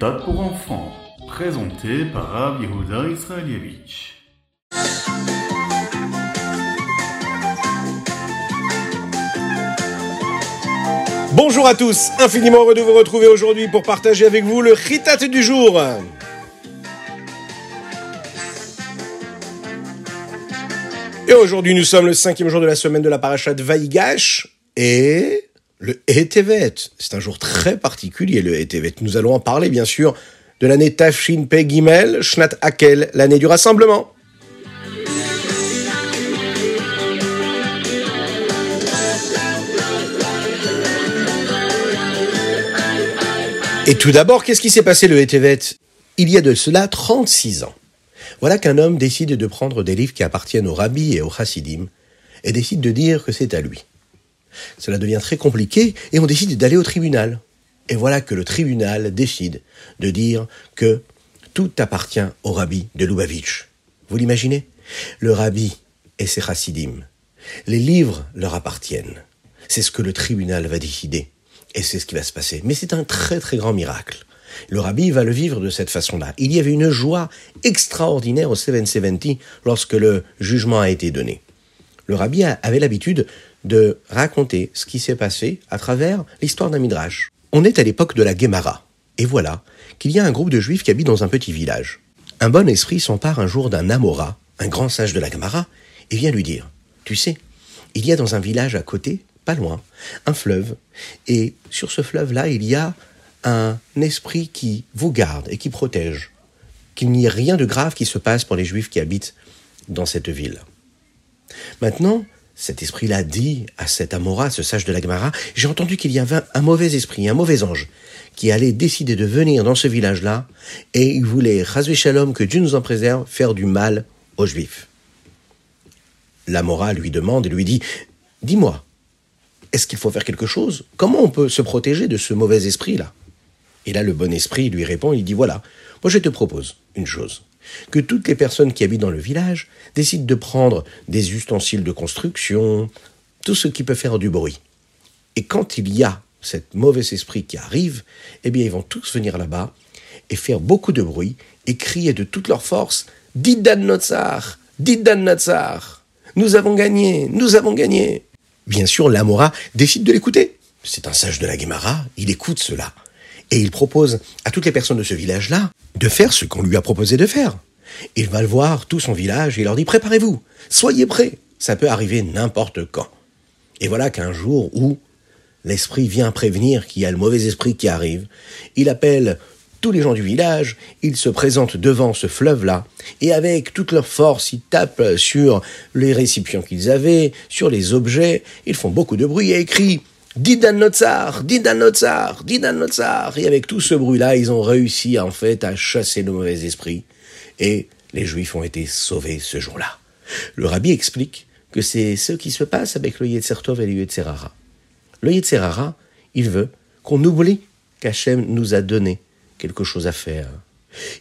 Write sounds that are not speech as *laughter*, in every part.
méthode pour enfants, présenté par Rav Israelievich. Bonjour à tous, infiniment heureux de vous retrouver aujourd'hui pour partager avec vous le Chitat du jour. Et aujourd'hui, nous sommes le cinquième jour de la semaine de la parachat Vaïgash et le Etevet. C'est un jour très particulier, le Etevet. Nous allons en parler, bien sûr, de l'année Tafshin Pe Gimel, Shnat Akel, l'année du rassemblement. Et tout d'abord, qu'est-ce qui s'est passé le Etevet Il y a de cela 36 ans. Voilà qu'un homme décide de prendre des livres qui appartiennent au rabbi et au chassidim et décide de dire que c'est à lui. Cela devient très compliqué et on décide d'aller au tribunal. Et voilà que le tribunal décide de dire que tout appartient au rabbi de Lubavitch. Vous l'imaginez? Le rabbi et ses chassidim. Les livres leur appartiennent. C'est ce que le tribunal va décider. Et c'est ce qui va se passer. Mais c'est un très très grand miracle. Le rabbi va le vivre de cette façon-là. Il y avait une joie extraordinaire au 770 lorsque le jugement a été donné. Le rabbi avait l'habitude de raconter ce qui s'est passé à travers l'histoire d'un midrash. On est à l'époque de la Gemara. Et voilà qu'il y a un groupe de juifs qui habitent dans un petit village. Un bon esprit s'empare un jour d'un Amora, un grand sage de la Gemara, et vient lui dire, tu sais, il y a dans un village à côté, pas loin, un fleuve, et sur ce fleuve-là, il y a un esprit qui vous garde et qui protège, qu'il n'y ait rien de grave qui se passe pour les juifs qui habitent dans cette ville. Maintenant, cet esprit-là dit à cet Amora, ce sage de la Gemara, j'ai entendu qu'il y avait un mauvais esprit, un mauvais ange, qui allait décider de venir dans ce village-là, et il voulait, Razvé Shalom, que Dieu nous en préserve, faire du mal aux Juifs. L'Amora lui demande et lui dit, dis-moi, est-ce qu'il faut faire quelque chose? Comment on peut se protéger de ce mauvais esprit-là? Et là, le bon esprit lui répond, il dit, voilà, moi je te propose une chose que toutes les personnes qui habitent dans le village décident de prendre des ustensiles de construction, tout ce qui peut faire du bruit. Et quand il y a cet mauvais esprit qui arrive, eh bien ils vont tous venir là-bas et faire beaucoup de bruit et crier de toute leur force Didan Notsar Didan Notsar Nous avons gagné Nous avons gagné Bien sûr, l'Amora décide de l'écouter. C'est un sage de la Guémara, il écoute cela. Et il propose à toutes les personnes de ce village-là de faire ce qu'on lui a proposé de faire. Il va le voir tout son village et il leur dit préparez-vous, soyez prêts, ça peut arriver n'importe quand. Et voilà qu'un jour où l'esprit vient prévenir qu'il y a le mauvais esprit qui arrive, il appelle tous les gens du village, il se présente devant ce fleuve-là, et avec toute leur force, ils tapent sur les récipients qu'ils avaient, sur les objets, ils font beaucoup de bruit et écrient Didan Notsar, Didan Notsar, Didan Notsar. Et avec tout ce bruit-là, ils ont réussi en fait à chasser le mauvais esprit. Et les Juifs ont été sauvés ce jour-là. Le rabbi explique que c'est ce qui se passe avec le Yetzertov et le Yetzerara. Le Yetzerara, il veut qu'on oublie qu'Hachem nous a donné quelque chose à faire.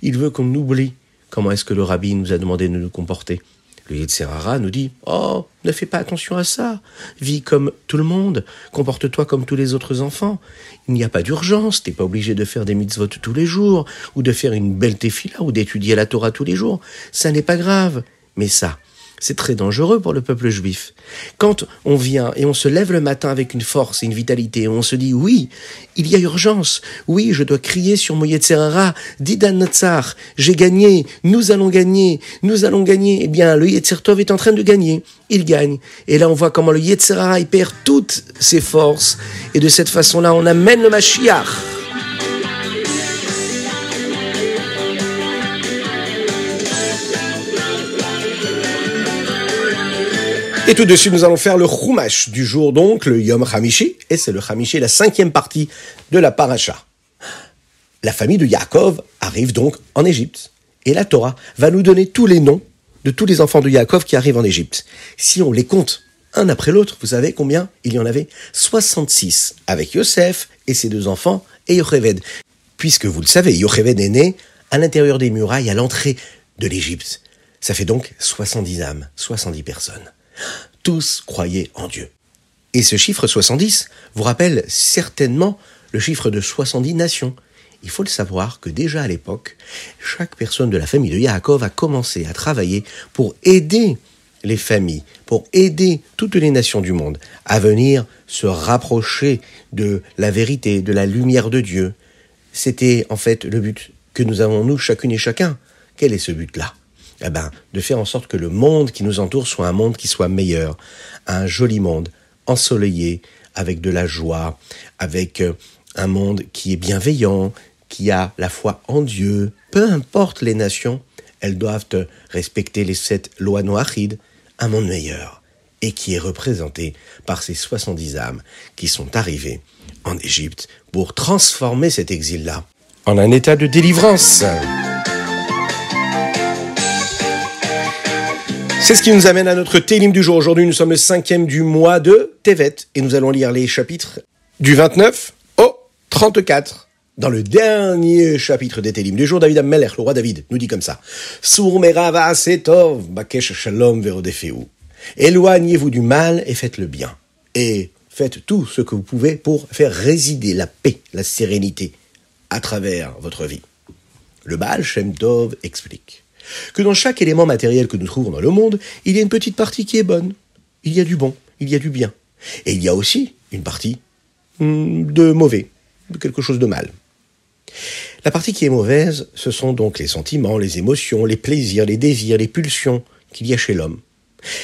Il veut qu'on oublie comment est-ce que le rabbi nous a demandé de nous comporter. Le Yetzerara nous dit Oh, ne fais pas attention à ça. Vis comme tout le monde. Comporte-toi comme tous les autres enfants. Il n'y a pas d'urgence. T'es pas obligé de faire des mitzvot tous les jours, ou de faire une belle tefila, ou d'étudier la Torah tous les jours. Ça n'est pas grave. Mais ça, c'est très dangereux pour le peuple juif. Quand on vient et on se lève le matin avec une force et une vitalité, on se dit oui, il y a urgence, oui, je dois crier sur mon Yetzerara, Didan Natsar, j'ai gagné, nous allons gagner, nous allons gagner. Eh bien, le Yetzertov est en train de gagner, il gagne. Et là, on voit comment le Yetzerara, il perd toutes ses forces, et de cette façon-là, on amène le Mashiach. Et tout de suite, nous allons faire le Chumash du jour, donc le Yom Hamishi, et c'est le Hamishi, la cinquième partie de la Paracha. La famille de Yaakov arrive donc en Égypte, et la Torah va nous donner tous les noms de tous les enfants de Yaakov qui arrivent en Égypte. Si on les compte un après l'autre, vous savez combien Il y en avait? 66, avec Yosef et ses deux enfants, et Yocheved. Puisque vous le savez, Yocheved est né à l'intérieur des murailles, à l'entrée de l'Égypte. Ça fait donc 70 âmes, 70 personnes. Tous croyaient en Dieu. Et ce chiffre 70 vous rappelle certainement le chiffre de 70 nations. il faut le savoir que déjà à l'époque, chaque personne de la famille de Yaakov a commencé à travailler pour aider les familles, pour aider toutes les nations du monde à venir se rapprocher de la vérité, de la lumière de Dieu. C'était en fait le but que nous avons nous, chacune et chacun. Quel est ce but-là? Eh ben, de faire en sorte que le monde qui nous entoure soit un monde qui soit meilleur, un joli monde, ensoleillé, avec de la joie, avec euh, un monde qui est bienveillant, qui a la foi en Dieu. Peu importe les nations, elles doivent respecter les sept lois noachides, un monde meilleur, et qui est représenté par ces 70 âmes qui sont arrivées en Égypte pour transformer cet exil-là en un état de délivrance. C'est ce qui nous amène à notre télim du jour. Aujourd'hui, nous sommes le cinquième du mois de Tevet et nous allons lire les chapitres du 29 au 34. Dans le dernier chapitre des Télim du jour, David Amelech, le roi David, nous dit comme ça. bakesh shalom Éloignez-vous du mal et faites le bien. Et faites tout ce que vous pouvez pour faire résider la paix, la sérénité à travers votre vie. Le Baal Shem Tov explique que dans chaque élément matériel que nous trouvons dans le monde, il y a une petite partie qui est bonne. Il y a du bon, il y a du bien. Et il y a aussi une partie hmm, de mauvais, de quelque chose de mal. La partie qui est mauvaise, ce sont donc les sentiments, les émotions, les plaisirs, les désirs, les pulsions qu'il y a chez l'homme.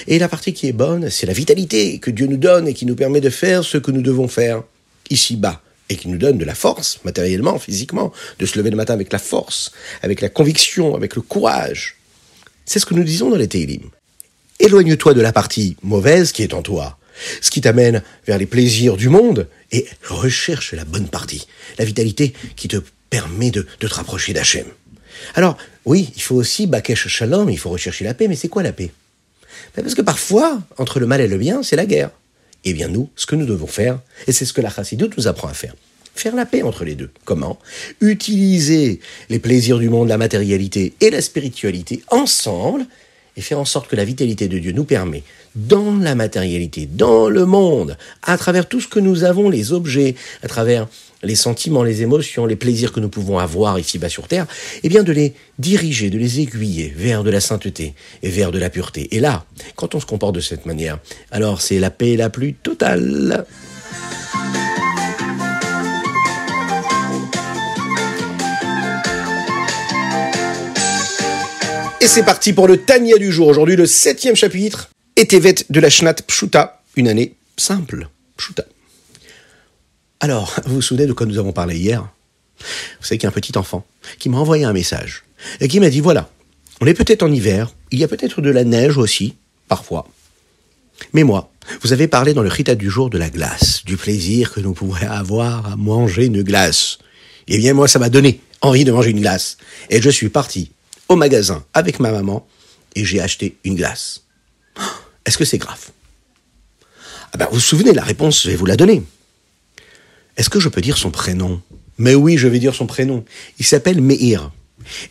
Et la partie qui est bonne, c'est la vitalité que Dieu nous donne et qui nous permet de faire ce que nous devons faire ici-bas et qui nous donne de la force, matériellement, physiquement, de se lever le matin avec la force, avec la conviction, avec le courage. C'est ce que nous disons dans les Télim. Éloigne-toi de la partie mauvaise qui est en toi, ce qui t'amène vers les plaisirs du monde, et recherche la bonne partie, la vitalité qui te permet de, te rapprocher d'Hachem. Alors, oui, il faut aussi Bakesh Shalom, il faut rechercher la paix, mais c'est quoi la paix? Ben, Parce que parfois, entre le mal et le bien, c'est la guerre. Eh bien nous, ce que nous devons faire, et c'est ce que la chassidoute nous apprend à faire, faire la paix entre les deux. Comment? Utiliser les plaisirs du monde, la matérialité et la spiritualité ensemble, et faire en sorte que la vitalité de Dieu nous permet, dans la matérialité, dans le monde, à travers tout ce que nous avons, les objets, à travers les sentiments, les émotions, les plaisirs que nous pouvons avoir ici-bas sur Terre, eh bien de les diriger, de les aiguiller vers de la sainteté et vers de la pureté. Et là, quand on se comporte de cette manière, alors c'est la paix la plus totale. Et c'est parti pour le Tania du jour. Aujourd'hui, le septième chapitre, Etevet de la Shnat Pshuta, une année simple. Pshuta. Alors, vous vous souvenez de quoi nous avons parlé hier? Vous savez qu'il y a un petit enfant qui m'a envoyé un message et qui m'a dit voilà, on est peut-être en hiver, il y a peut-être de la neige aussi, parfois. Mais moi, vous avez parlé dans le Rita du jour de la glace, du plaisir que nous pourrions avoir à manger une glace. Eh bien, moi, ça m'a donné envie de manger une glace. Et je suis parti au magasin avec ma maman et j'ai acheté une glace. *gasps* Est-ce que c'est grave? Ah ben, Vous vous souvenez, la réponse, je vais vous la donner. Est-ce que je peux dire son prénom? Mais oui, je vais dire son prénom. Il s'appelle Meir.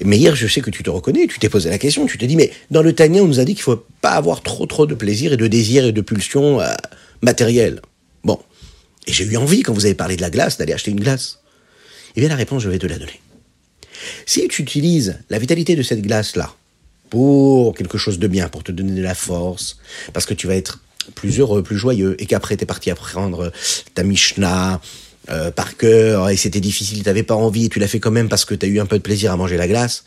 Meir, je sais que tu te reconnais, tu t'es posé la question, tu te dis, mais dans le Tania, on nous a dit qu'il faut pas avoir trop trop de plaisir et de désir et de pulsions euh, matérielles. Bon. Et j'ai eu envie, quand vous avez parlé de la glace, d'aller acheter une glace. Eh bien, la réponse, je vais te la donner. Si tu utilises la vitalité de cette glace-là pour quelque chose de bien, pour te donner de la force, parce que tu vas être plus heureux, plus joyeux, et qu'après tu es parti apprendre ta Mishnah euh, par cœur, et c'était difficile, tu n'avais pas envie, et tu l'as fait quand même parce que tu as eu un peu de plaisir à manger la glace,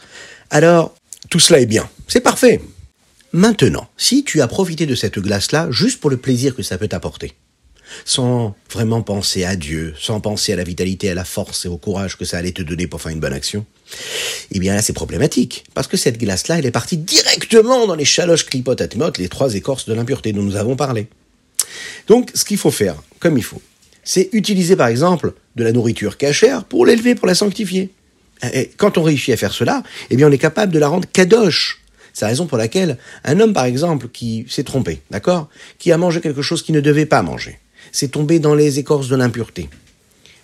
alors tout cela est bien. C'est parfait. Maintenant, si tu as profité de cette glace-là juste pour le plaisir que ça peut t'apporter, sans vraiment penser à Dieu, sans penser à la vitalité, à la force et au courage que ça allait te donner pour faire une bonne action, eh bien là c'est problématique, parce que cette glace-là, elle est partie directement dans les chaloches clipotes les trois écorces de l'impureté dont nous avons parlé. Donc ce qu'il faut faire, comme il faut, c'est utiliser par exemple de la nourriture cachère pour l'élever, pour la sanctifier. Et quand on réussit à faire cela, eh bien on est capable de la rendre kadosh. C'est la raison pour laquelle un homme, par exemple, qui s'est trompé, d'accord Qui a mangé quelque chose qu'il ne devait pas manger, c'est tomber dans les écorces de l'impureté.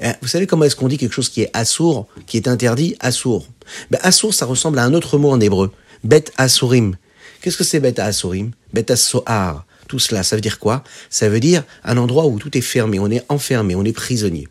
Hein, vous savez comment est-ce qu'on dit quelque chose qui est assour, qui est interdit? Assour. Ben, assour, ça ressemble à un autre mot en hébreu. Bet asourim. Qu'est-ce que c'est bet asourim? Bet asoar. Tout cela, ça veut dire quoi? Ça veut dire un endroit où tout est fermé, on est enfermé, on est prisonnier.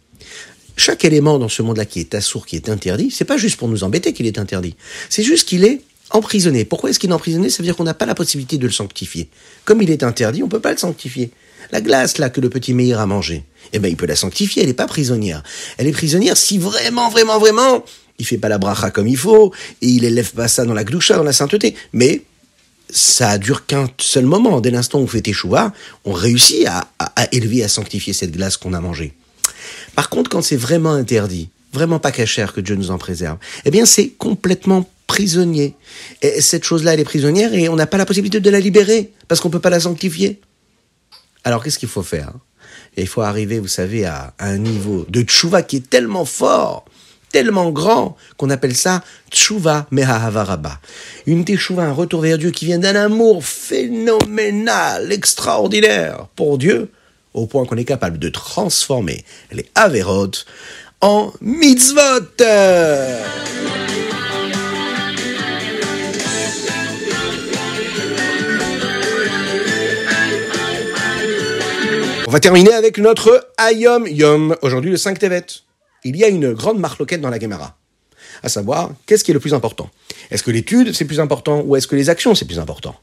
chaque élément dans ce monde-là qui est assourd, qui est interdit, c'est pas juste pour nous embêter qu'il est interdit. C'est juste qu'il est emprisonné. Pourquoi est-ce qu'il est emprisonné? Ça veut dire qu'on n'a pas la possibilité de le sanctifier. Comme il est interdit, on peut pas le sanctifier. La glace là que le petit Meir a mangé, eh ben il peut la sanctifier. Elle n'est pas prisonnière. Elle est prisonnière si vraiment, vraiment, vraiment, il fait pas la bracha comme il faut et il élève pas ça dans la gdoucha, dans la sainteté. Mais ça dure qu'un seul moment. Dès l'instant où on fait échouva, on réussit à, à, élever, à sanctifier cette glace qu'on a mangée. Par contre, quand c'est vraiment interdit, vraiment pas cachère que Dieu nous en préserve, eh bien c'est complètement prisonnier. Et cette chose-là, elle est prisonnière et on n'a pas la possibilité de la libérer parce qu'on ne peut pas la sanctifier. Alors qu'est-ce qu'il faut faire Il faut arriver, vous savez, à, un niveau de tchouva qui est tellement fort, tellement grand, qu'on appelle ça tchouva mehahavaraba. Une tchouva, un retour vers Dieu qui vient d'un amour phénoménal, extraordinaire pour Dieu, au point qu'on est capable de transformer les avérotes en mitzvot. On va terminer avec notre Ayom Yom, aujourd'hui le 5 Tevet. Il y a une grande marloquette dans la Gemara. À savoir, qu'est-ce qui est le plus important? Est-ce que l'étude c'est plus important ou est-ce que les actions c'est plus important?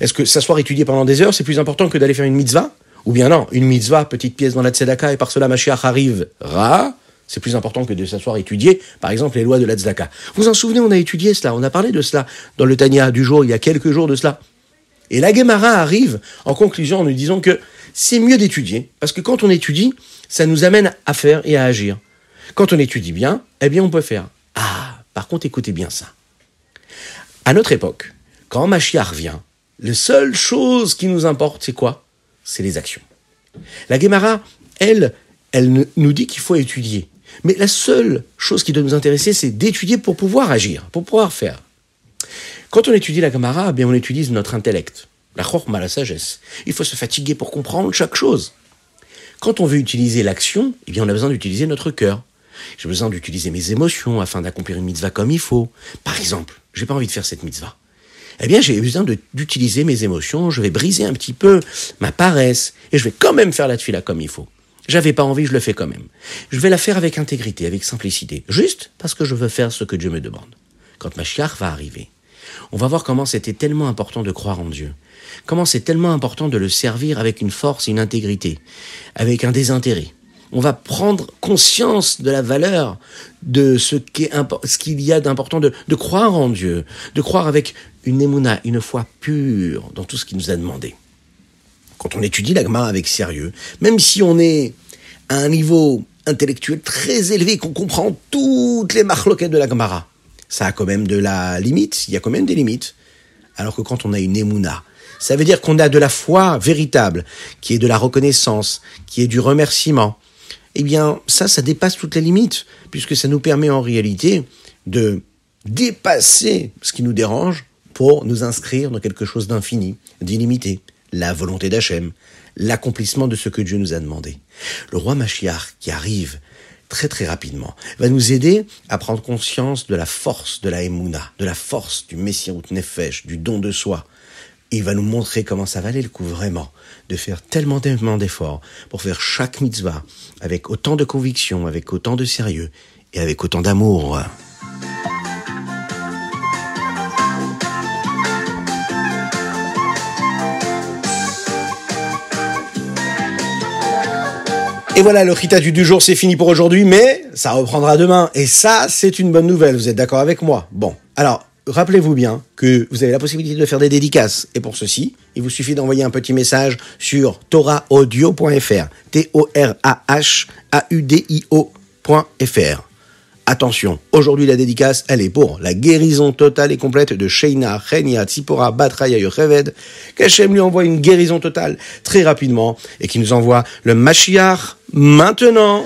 Est-ce que s'asseoir étudier pendant des heures c'est plus important que d'aller faire une mitzvah? Ou bien non, une mitzvah, petite pièce dans la tzedaka et par cela Mashiach arrive, ra, c'est plus important que de s'asseoir étudier, par exemple, les lois de la tzedaka. Vous en souvenez, on a étudié cela, on a parlé de cela dans le Tanya du jour, il y a quelques jours de cela. Et la Gemara arrive en conclusion en nous disant que c'est mieux d'étudier, parce que quand on étudie, ça nous amène à faire et à agir. Quand on étudie bien, eh bien on peut faire. Ah, par contre, écoutez bien ça. À notre époque, quand Machiar vient, la seule chose qui nous importe, c'est quoi? C'est les actions. La Gemara, elle, elle nous dit qu'il faut étudier. Mais la seule chose qui doit nous intéresser, c'est d'étudier pour pouvoir agir, pour pouvoir faire. Quand on étudie la Gemara, eh bien on utilise notre intellect la chorma, la sagesse. Il faut se fatiguer pour comprendre chaque chose. Quand on veut utiliser l'action, eh bien, on a besoin d'utiliser notre cœur. J'ai besoin d'utiliser mes émotions afin d'accomplir une mitzvah comme il faut. Par exemple, j'ai pas envie de faire cette mitzvah. Eh bien, j'ai besoin d'utiliser mes émotions. Je vais briser un petit peu ma paresse et je vais quand même faire la tefila comme il faut. J'avais pas envie, je le fais quand même. Je vais la faire avec intégrité, avec simplicité, juste parce que je veux faire ce que Dieu me demande. Quand ma chiar va arriver, on va voir comment c'était tellement important de croire en Dieu, comment c'est tellement important de le servir avec une force une intégrité, avec un désintérêt. On va prendre conscience de la valeur de ce qu'il y a d'important de, croire en Dieu, de croire avec une émouna, une foi pure dans tout ce qu'il nous a demandé. Quand on étudie l'agma avec sérieux, même si on est à un niveau intellectuel très élevé, qu'on comprend toutes les marloquettes de la Gemara, ça a quand même de la limite, il y a quand même des limites. Alors que quand on a une émouna, ça veut dire qu'on a de la foi véritable, qui est de la reconnaissance, qui est du remerciement. Eh bien, ça, ça dépasse toutes les limites, puisque ça nous permet en réalité de dépasser ce qui nous dérange pour nous inscrire dans quelque chose d'infini, d'illimité, la volonté d'Hachem, l'accomplissement de ce que Dieu nous a demandé. Le roi Machiar qui arrive très très rapidement va nous aider à prendre conscience de la force de la Emouna, de la force du Messirut Nefesh, du don de soi, il va nous montrer comment ça valait le coup vraiment de faire tellement, tellement d'efforts pour faire chaque mitzvah avec autant de conviction, avec autant de sérieux et avec autant d'amour. Voilà, le ritatu du jour, c'est fini pour aujourd'hui, mais ça reprendra demain. Et ça, c'est une bonne nouvelle. Vous êtes d'accord avec moi? Bon, alors, rappelez-vous bien que vous avez la possibilité de faire des dédicaces. Et pour ceci, il vous suffit d'envoyer un petit message sur torahaudio.fr. T-O-R-A-H-A-U-D-I-O.fr. Attention, aujourd'hui la dédicace, elle est pour la guérison totale et complète de Sheina Chenia Tzipora Batraya Yocheved. Qu'Hachem lui envoie une guérison totale très rapidement et qui nous envoie le Mashiach maintenant.